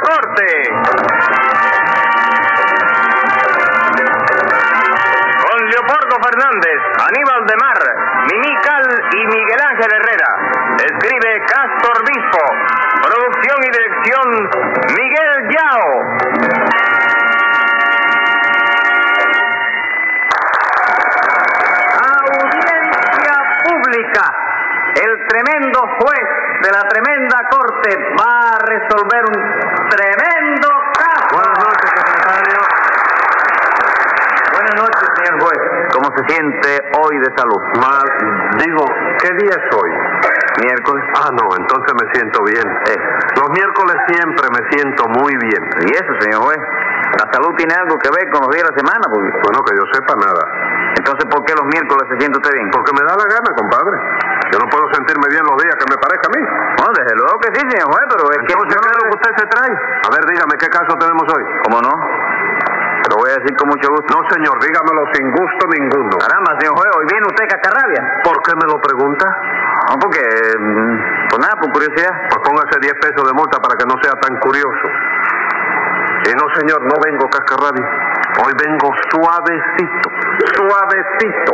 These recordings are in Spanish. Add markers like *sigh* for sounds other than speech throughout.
Corte. Con Leopoldo Fernández, Aníbal de Mar, Mimical y Miguel Ángel Herrera. Escribe Castor Bispo. Producción y dirección Miguel Yao. El tremendo juez de la tremenda corte va a resolver un tremendo caso. Buenas noches, secretario. Buenas noches, señor juez. ¿Cómo se siente hoy de salud? Mal, digo, ¿qué día es hoy? Miércoles. Ah, no, entonces me siento bien. Eh. Los miércoles siempre me siento muy bien. ¿Y eso, señor juez? ¿La salud tiene algo que ver con los días de la semana? Porque- Bueno, que yo sepa nada. Entonces, ¿por qué los miércoles se siente usted bien? Porque me da la gana, compadre. No bien los días que me parezca a mí. Bueno, desde luego que sí, señor juez, pero es que... Yo ¿qué es lo no- que usted se trae? A ver, dígame, ¿qué caso tenemos hoy? ¿Cómo no? Lo voy a decir con mucho gusto. No, señor, dígamelo sin gusto ninguno. Caramba, señor juez, hoy viene usted cascarrabia. ¿Por qué me lo pregunta? No, porque... mm, Pues nada, por curiosidad. Pues póngase 10 pesos de multa para que no sea tan curioso. Y no, señor, no vengo cascarrabia. Hoy vengo suavecito, suavecito.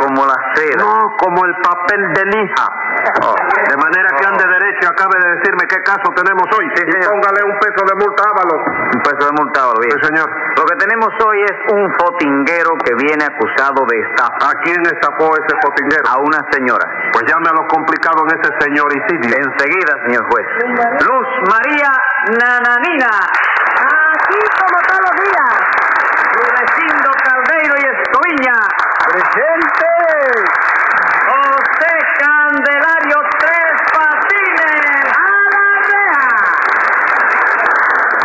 Como la seda. No, como el papel de lija. Oh. De manera que ande derecho y acabe de decirme qué caso tenemos hoy. Sí, y señor. póngale un peso de multa, Ábalos. Un peso de multado, lo Sí, bien. señor. Lo que tenemos hoy es un fotinguero que viene acusado de estafa ¿A quién estafó ese potinguero? a una señora. Pues llame a lo complicado en ese señoricidio. Enseguida, señor juez. Luz María Nananina. Aquí como todos los días. Rudecindo Caldeiro y Escoviña. ¡Presente! José Candelario Tres Patines. ¡A la reja!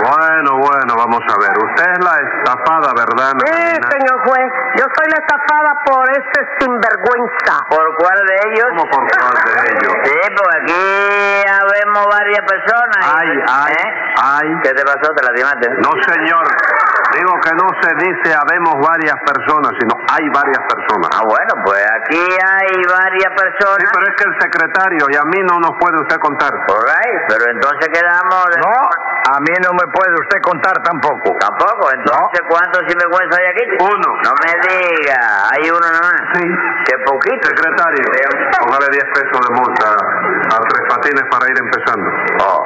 Bueno, bueno, vamos a ver. Usted es la estafada, ¿verdad? Sí, señor juez. Yo soy la estafada por ese sinvergüenza. ¿Por cuál de ellos? ¿Cómo por cuál de *laughs* ellos? Sí, pues aquí ya vemos varias personas. Ay, ay, ¿Eh? ay. ¿Qué te pasó? ¿Te lastimaste? No, señor. Digo que no se dice habemos varias personas, sino hay varias personas. Ah, bueno, pues aquí hay varias Sí, personas. pero es que el secretario y a mí no nos puede usted contar. All right, pero entonces quedamos... No, a mí no me puede usted contar tampoco. Tampoco, entonces ¿cuántos sinvergüenza hay aquí? Uno. No me diga, hay uno nomás. Sí. Qué poquito. Secretario, póngale 10 pesos de multa a Tres Patines para ir empezando. Oh.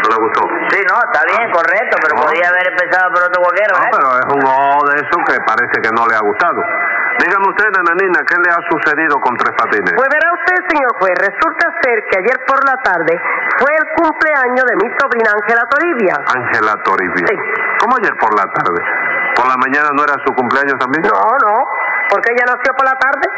¿No le gustó? Sí, no, está bien, correcto, pero No. podía haber empezado por otro cualquiera, No, ¿eh? pero es un ojo de eso que parece que no le ha gustado. Dígame usted, nananina, ¿qué le ha sucedido con Tres Patines? Pues verá usted, señor juez, resulta ser que ayer por la tarde fue el cumpleaños de mi sobrina Ángela Toribia. Ángela Toribio. Sí. ¿Cómo ayer por la tarde? ¿Por la mañana no era su cumpleaños también? No, no, porque ella nació por la tarde.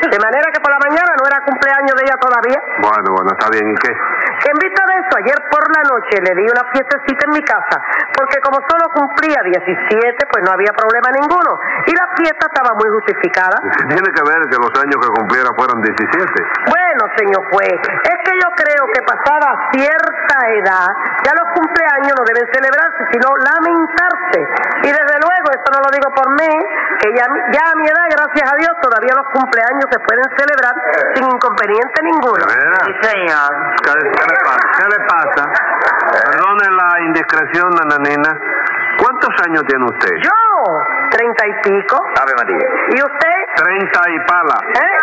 De manera que por la mañana no era cumpleaños de ella todavía. Bueno, bueno, está bien. ¿Y qué? En vista de eso, ayer por la noche le di una fiestecita en mi casa, porque como solo cumplía 17, pues no había problema ninguno. Y la fiesta estaba muy justificada. ¿Qué tiene que ver que los años que cumpliera fueran 17? Bueno, señor juez, es que yo creo que pasada cierta edad, ya los cumpleaños no deben celebrarse, sino lamentarse. Y desde luego, esto no lo digo por mí, que ya, ya a mi edad, gracias a Dios, todavía los cumpleaños se pueden celebrar sin inconveniente ninguno. ¿Qué, qué le pasa? ¿Qué le pasa? Perdone la indiscreción, nananina. ¿Cuántos años tiene usted? Yo, treinta y pico. Ave María. ¿Y usted? Treinta y pala. ¿Eh?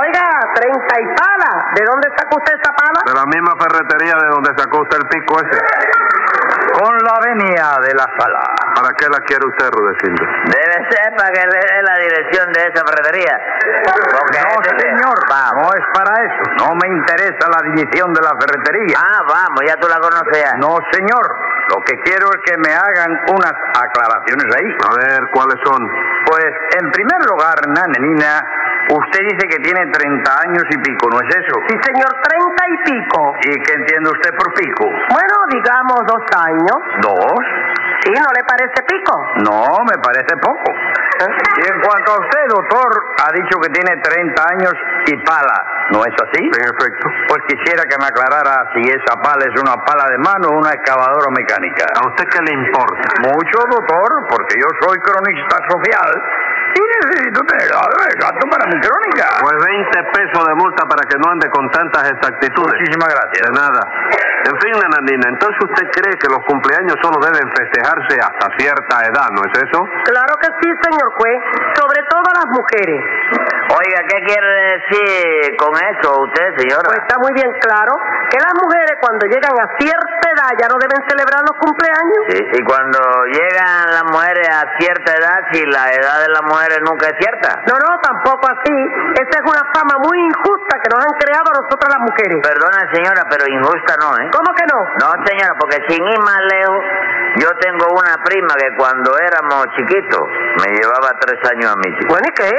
Oiga, treinta y pala. ¿De dónde sacó usted esa pala? De la misma ferretería de donde sacó usted el pico ese. Con la venia de la sala. ¿Para qué la quiere usted, Rudecindo? Debe ser para que le dé la dirección de esa ferretería. Porque No, este- señor, Vamos. no es para eso. No me interesa la división de la ferretería. Ah, vamos, ya tú la conoces ya. No, señor. Lo que quiero es que me hagan unas aclaraciones ahí. A ver, ¿cuáles son? Pues, en primer lugar, nanenina, usted dice que tiene 30 años y pico, ¿no es eso? Sí, señor, treinta y pico. ¿Y qué entiende usted por pico? Bueno, digamos dos años. ¿Dos? ¿Sí? ¿No le parece pico? No, me parece poco. *laughs* Y en cuanto a usted, doctor, ha dicho que tiene 30 años y pala, ¿no es así? En efecto. Pues quisiera que me aclarara si esa pala es una pala de mano o una excavadora mecánica. ¿A usted qué le importa? Mucho, doctor, porque yo soy cronista social necesito tener exacto para mi crónica. Pues 20 pesos de multa para que no ande con tantas exactitudes. Muchísimas gracias. De nada. En fin, nananina, entonces usted cree que los cumpleaños solo deben festejarse hasta cierta edad, ¿no es eso? Claro que sí, señor juez, sobre todo las mujeres. Oiga, ¿qué quiere decir con eso usted, señora? Pues está muy bien claro que las mujeres cuando llegan a cierta edad ya no deben celebrar los cumpleaños. Sí, y cuando llegan las mujeres a cierta edad, si la edad de las mujeres nunca es cierta. No, no, tampoco así. Esa es una fama muy injusta que nos han creado a nosotras las mujeres. Perdona, señora, pero injusta no, ¿eh? ¿Cómo que no? No, señora, porque sin ir más lejos, yo tengo una prima que cuando éramos chiquitos me llevaba tres años a mí. chico. Bueno, ¿y qué?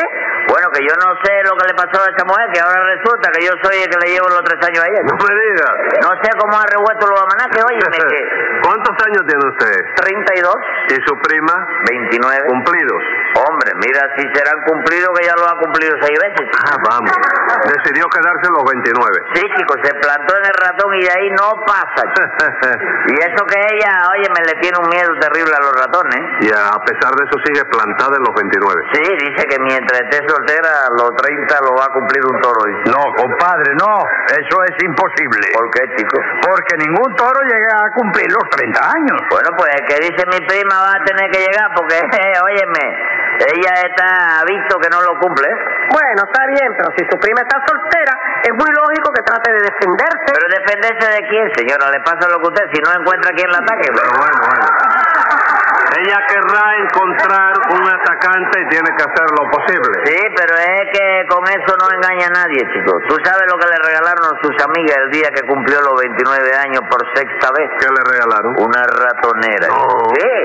Bueno, que yo no sé lo que le pasó a esa mujer, que ahora resulta que yo soy el que le llevo los tres años a ella. No me diga. No sé cómo ha revuelto los amanaques, óyeme, *laughs* que ¿Cuántos años tiene usted? 32, ¿Y su prima? 29. Cumplidos. Hombre, mira si serán cumplidos que ya lo ha cumplido seis veces. Ah, vamos. *laughs* Decidió quedarse los 29. Sí, chico, se plantó en el ratón y de ahí no pasa. *laughs* Y eso que ella, oye, me le tiene un miedo terrible a los ratones. y a pesar de eso sigue plantada en los 29. Sí, dice que mientras esté soltera, a los 30 lo va a cumplir un toro. dice. No, compadre, no. Eso es imposible. ¿Por qué, chico? Porque ningún toro llega a cumplir los 30 años. Bueno, pues el que dice mi prima va a tener que llegar porque, *laughs* óyeme, ella está visto que no lo cumple. Bueno, está bien, pero si su prima está soltera, es muy lógico que trate de defenderse. Pero defenderse de quién, señora, le pasa lo que usted, si no encuentra quien la ataque. Pero bueno, bueno. *laughs* Ella querrá encontrar un atacante y tiene que hacer lo posible. Sí, pero es que con eso no engaña a nadie, chico. Tú sabes lo que le regalaron sus amigas el día que cumplió los 29 años por sexta vez. ¿Qué le regalaron? Una ratonera. No. Sí,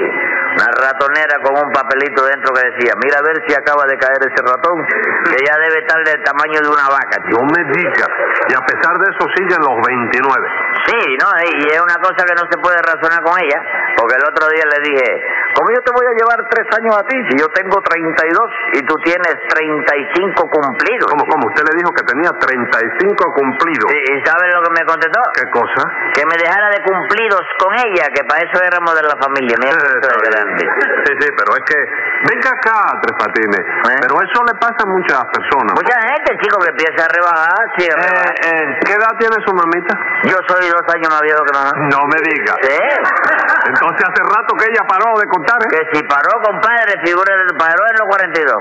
una ratonera con un papelito dentro que decía, mira a ver si acaba de caer ese ratón, que ya debe estar del tamaño de una vaca, chico. No me diga. Y a pesar de eso siguen los 29. Sí, ¿no? Y es una cosa que no se puede razonar con ella, porque el otro día le dije, ¿cómo yo te voy a llevar tres años a ti si yo tengo 32 y tú tienes 35 cumplidos? ¿Cómo, cómo? Usted le dijo que tenía 35 cumplidos. Sí, ¿Y sabes lo que me contestó? ¿Qué cosa? Que me dejara de cumplidos con ella, que para eso éramos de la familia. Mira. Sí, sí, pero es que... Venga acá, Tres Patines. ¿Eh? Pero eso le pasa a muchas personas. Mucha gente, chico, que empieza a rebajar, sí, a Eh, eh, ¿Qué edad tiene su mamita? Yo soy dos años más viejo que mamá. No me diga. Sí. *laughs* Entonces hace rato que ella paró de contar, ¿eh? Que si paró, compadre, figura, paró en los 42.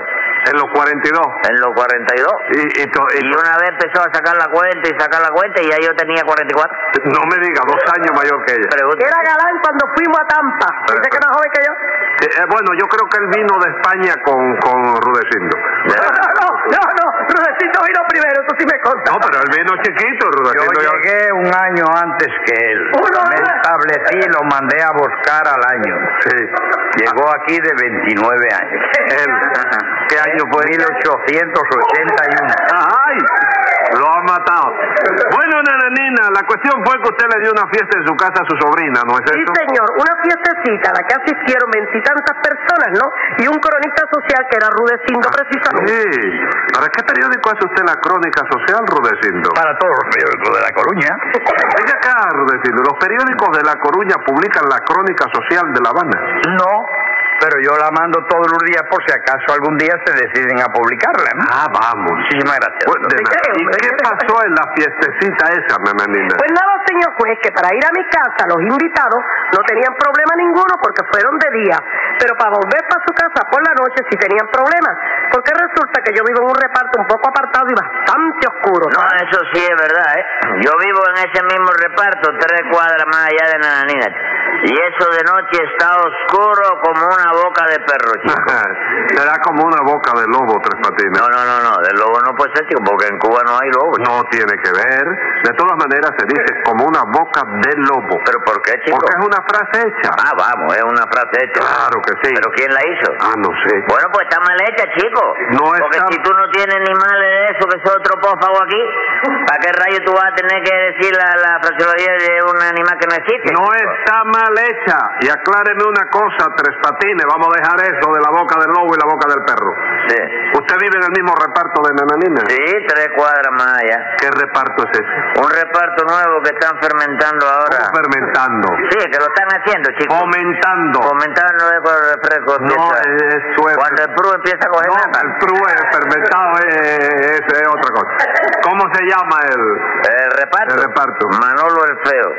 En los 42. En los 42. Y, y, to- y Y una vez empezó a sacar la cuenta y sacar la cuenta y ya yo tenía 44. No me diga, dos años mayor que ella. Era galán cuando fuimos a Tampa. Dice que más joven que yo. Eh, eh, bueno, yo creo que él vino de España con, con Rudecindo. No, no, no, no. Rudecito vino primero, eso sí me consta. No, pero él vino chiquito, Yo Rudecindo. ya- llegué un año antes que él. Uno, Me establecí y lo mandé a buscar al año. Sí. Llegó aquí de 29 años. Él. ¿Qué año fue? 1881. ¡Ay! Lo ha matado. Bueno, nananina, la cuestión fue que usted le dio una fiesta en su casa a su sobrina, ¿no es Sí, eso? señor, una fiestecita a la que asistieron veintitantas personas, ¿no? Y un cronista social que era Rudecindo precisamente. Sí. ¿Para qué periódico hace usted la crónica social, Rudecindo? Para todos los periódicos de La Coruña. Venga acá, Rudecindo. Los periódicos de La Coruña publican la crónica social de La Habana. No, pero yo la mando todos los días por si acaso algún día se deciden a publicarla. ¿no? Ah, vamos. Muchísimas gracias. Bueno, de ¿De nada. qué, ¿Y qué pasó en la fiestecita esa, nananina? Pues nada, señor juez, que para ir a mi casa los invitados no tenían problema ninguno porque fueron de día, pero para volver para su casa por la noche sí tenían problemas, porque resulta que yo vivo en un reparto un poco apartado y bastante oscuro. No, eso sí es verdad, ¿eh? Yo vivo en ese mismo reparto, tres cuadras más allá de Nananina. Y eso de noche está oscuro como una boca de perro, chico. *laughs* Será como una boca de lobo, Tres Patines. No, no, no, no, del lobo no puede ser, chico, porque en Cuba no hay lobo. chico. No tiene que ver. De todas maneras se dice como una boca de lobo. ¿Pero por qué, chico? Porque es una frase hecha. Ah, vamos, es una frase hecha. Claro que sí. ¿Pero quién la hizo? Ah, no sé. Bueno, pues está mal hecha, chico. No Porque está- si tú no tienes ni mal de eso, que es otro sarcófago aquí. ¿Para qué rayo tú vas a tener que decir la, la fraseología de no existe? No está mal hecha. Y acláreme una cosa, Tres Patines. Vamos a dejar eso de la boca del lobo y la boca del perro. Sí. ¿Usted vive en el mismo reparto de Nananina? Sí, tres cuadras más allá. ¿Qué reparto es ese? Un reparto nuevo que están fermentando ahora. ¿Cómo fermentando? Sí, que lo están haciendo, chicos. Fomentando. Fomentando es con el refresco. No, empieza- eso es... Cuando el pru empieza a coger No, nata. el true es fermentado, es, es- es otra cosa. ¿Cómo se llama el, El reparto. el reparto? Manolo el feo.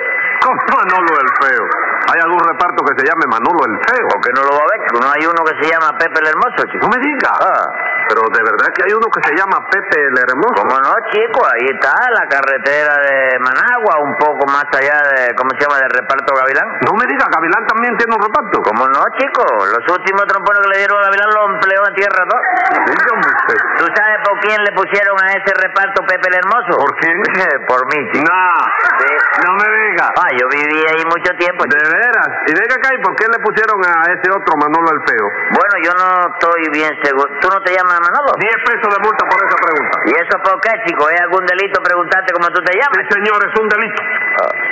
¿Cómo *laughs* Manolo el Feo? ¿Hay algún reparto que se llame Manolo el Feo? ¿Por qué no lo va a ver? No hay uno que se llama Pepe el Hermoso, chico. No me diga. Ah. Pero de verdad que hay uno que se llama Pepe el Hermoso. ¿Cómo no, chico? Ahí está la carretera de Managua, un poco más allá de, ¿cómo se llama?, del reparto Gavilán. No me diga, Gavilán también tiene un reparto. ¿Cómo no, chico? Los últimos trompones que le dieron a Gavilán los empleó en tierra. Dígame usted. ¿Tú sabes por quién le pusieron a ese reparto Pepe el Hermoso? ¿Por quién? *laughs* por mí, chico. Sí. no me diga. Ah, yo viví ahí mucho tiempo, De veras. ¿Y venga acá, ¿y por qué le pusieron a ese otro Manolo el Feo? Bueno, yo no estoy bien seguro. ¿Tú no te llamas Manolo? 10 pesos de multa por esa pregunta. ¿Y eso por qué, chico? ¿Es algún delito preguntarte cómo tú te Sí, llamas? señor, es un delito.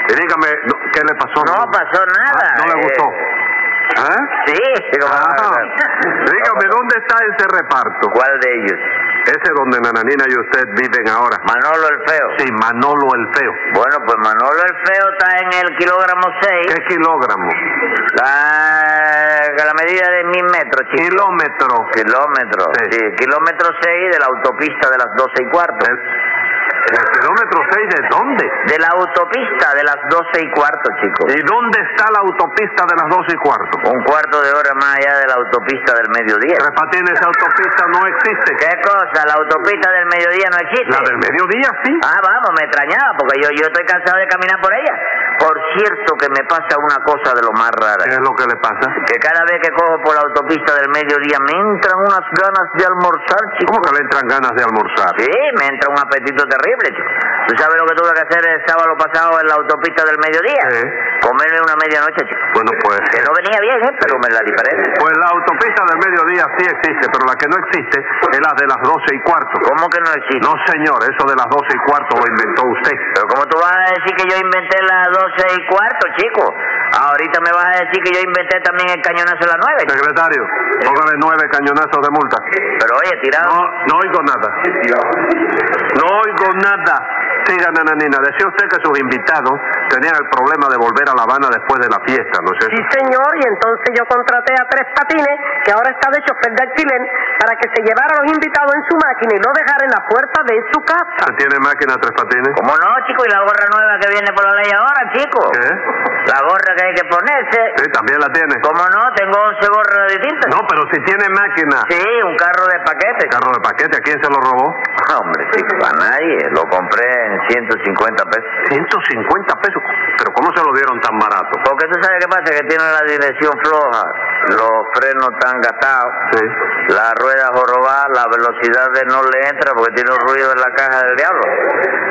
Y dígame, no, ¿qué le pasó? No pasó nada. Ah, ¿No le eh, gustó? ¿Eh? Sí, Ah, dígame, ¿dónde está ese reparto? ¿Cuál de ellos? Ese donde Nananina y usted viven ahora. Manolo el Feo. Sí, Manolo el Feo. Bueno, pues Manolo el Feo está en el kilogramo 6, ¿Qué kilogramos? la, la medida de mil metros, chico. Kilómetro. Kilómetro, Sí. sí. kilómetro 6 de la autopista de las 12 y cuarto. ¿El, el kilómetro 6 de dónde? De la autopista de las 12 y cuarto, chico. ¿Y dónde está la autopista de las 12 y cuarto? Un cuarto de hora más allá de la autopista del mediodía. Tres Patines, esa autopista no existe. ¿Qué cosa? ¿La autopista del mediodía no existe? La del mediodía sí. Ah, vamos, me extrañaba, porque yo, yo estoy cansado de caminar por ella. Por cierto que me pasa una cosa de lo más rara. ¿Qué es lo que le pasa? Que cada vez que cojo por la autopista del mediodía me entran unas ganas de almorzar, chico. ¿Cómo que le entran ganas de almorzar? Sí, me entra un apetito terrible, chico. ¿Tú sabes lo que tuve que hacer el sábado pasado en la autopista del mediodía? Sí. Comerme una medianoche, chico. Bueno, pues... Que no venía bien, ¿eh? Pero me la diferencia. Pues la autopista del mediodía sí existe, pero la que no existe es la de las 12 y cuarto. ¿Cómo que no existe? No, señor, eso de las 12 y cuarto lo inventó usted. Pero ¿cómo tú vas a decir que yo inventé las 12 y cuarto, chico? Ahorita me vas a decir que yo inventé también el cañonazo a las 9. Secretario, póngale nueve cañonazos de multa. Pero oye, tirado. No, no oigo nada. No oigo nada. Siga, nananina. Decía usted que sus invitados tenían el problema de volver a La Habana después de la fiesta, ¿no es eso? Sí, señor, y entonces yo contraté a Tres Patines, que ahora está de chofer de alquiler, para que se llevara a los invitados en su máquina y lo dejara en la puerta de su casa. ¿Usted tiene máquina tres patines? ¿Cómo no, chico? ¿Y la gorra nueva que viene por la ley ahora, chico? ¿Qué? La gorra que hay que ponerse. Sí, también la tiene. ¿Cómo no? Tengo 11 gorras distintas. No, pero si tiene máquina. Sí, un carro de paquete. Carro de paquete, ¿a quién se lo robó? *laughs* Hombre, chico, a nadie. Lo compré en 150 pesos. 150 pesos. Pero ¿cómo se lo dieron tan barato? Porque tú sabes qué pasa, que tiene la dirección floja, los frenos tan gastados, Sí. la rueda jorobada, la velocidad de no le entra porque tiene un ruido en la caja del diablo.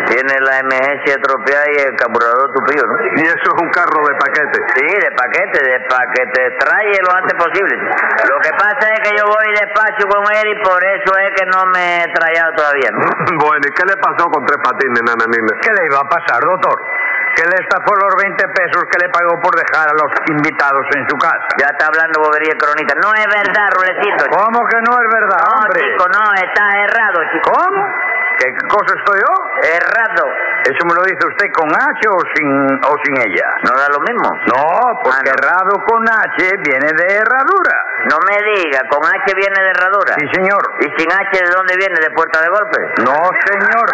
Tiene la emergencia estropeada y el carburador tupido, ¿no? Y eso es un carro de paquete. Sí, de paquete, de paquete, trae lo antes posible. Lo que pasa es que yo voy despacio con él y por eso es que no me he trayado todavía, ¿no? *laughs* Bueno, ¿y qué le pasó con tres patines, nananina? ¿Qué le iba a pasar, doctor? Que le estafó los 20 pesos que le pagó por dejar a los invitados en su casa. Ya está hablando bobería el cronista. No es verdad, Rulecito. ¿Cómo que no es verdad, No, hombre? chico, no, está errado, chico. ¿Cómo? ¿Qué cosa estoy yo? Errado. ¿Eso me lo dice usted con H o sin, o sin ella? ¿No da lo mismo? No, porque Ah, no. errado con H viene de herradura. No me diga, con H viene de herradura. Sí, señor. ¿Y sin H de dónde viene? ¿De puerta de golpe? No, señor.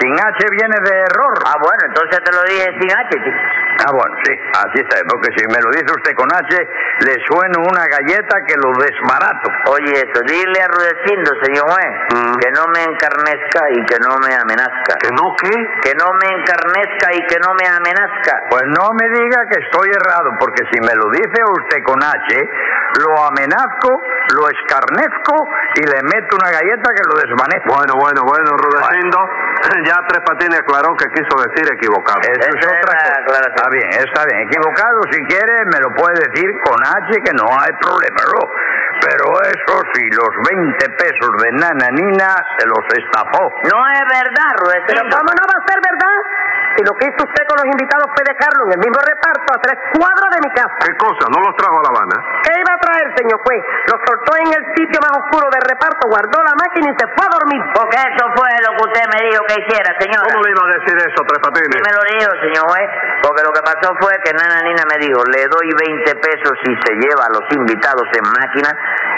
Sin H viene de error. Ah, bueno, entonces te lo dije sin H, chico. Ah, bueno, sí, así está, porque si me lo dice usted con H, le sueno una galleta que lo desbarato. Oye, eso, dile a Rudecindo, señor juez, Mm. que no me encarnezca y que no me amenazca. ¿Que no qué? Que no me encarnezca y que no me amenazca. Pues no me diga que estoy errado, porque si me lo dice usted con H, lo amenazco, lo escarnezco y le meto una galleta que lo desvanezco. Bueno, bueno, bueno, Rudecindo. *laughs* Ya Tres Patines aclaró que quiso decir equivocado. Eso es otra cosa. Está bien, está bien. Equivocado, si quiere, me lo puede decir con H, que no hay problema, ¿no? Pero eso sí, los 20 pesos de Nana Nina se los estafó. No es verdad, Ruecito. Pero ¿cómo no va a ser verdad? Si lo que hizo usted con los invitados fue dejarlo en el mismo reparto a tres cuadras de mi casa. ¿Qué cosa? ¿No los trajo a La Habana? ¿Qué iba a traer, señor juez? Lo soltó en el sitio más oscuro del reparto, guardó la máquina y se fue a dormir. Porque eso fue lo que usted me dijo que hiciera, señora. ¿Cómo le iba a decir eso, Tres Patines? Sí me lo dijo, señor juez, porque lo que pasó fue que Nana Nina me dijo, le doy 20 pesos si se lleva a los invitados en máquina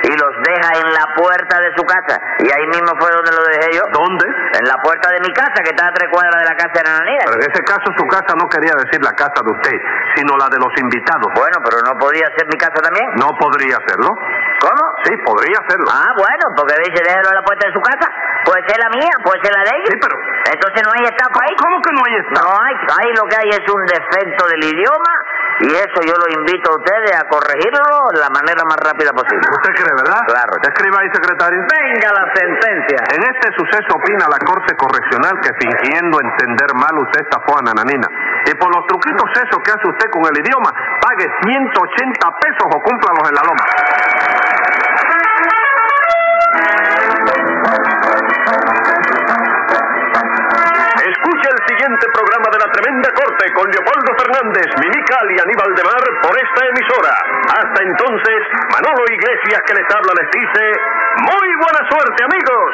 y los deja en la puerta de su casa. Y ahí mismo fue donde lo dejé yo. ¿Dónde? En la puerta de mi casa, que está a tres cuadras de la casa de Nana Nina. Pero en ese caso su casa no quería decir la casa de usted, sino la de los invitados. Bueno, pero no podía ser mi casa también. ¿No podría hacerlo? ¿Cómo? Sí, podría hacerlo. Ah, bueno, porque dice déjelo a la puerta de su casa. Puede ser la mía, puede ser la de ellos. Sí, pero... Entonces no hay estafa ahí. ¿Cómo que no hay esta? No hay, ahí lo que hay es un defecto del idioma y eso yo lo invito a ustedes a corregirlo de la manera más rápida posible. ¿Usted cree, verdad? Claro. Escriba ahí, secretario. Venga la sentencia. En este suceso opina la Corte Correccional que fingiendo entender mal usted estafó a Nananina. Y por los truquitos esos que hace usted con el idioma, pague 180 pesos o cúmplalos en la loma. Escuche el siguiente programa de la Tremenda Corte con Leopoldo Fernández, Mimical y Aníbal de Mar por esta emisora. Hasta entonces, Manolo Iglesias que les habla les dice, muy buena suerte amigos.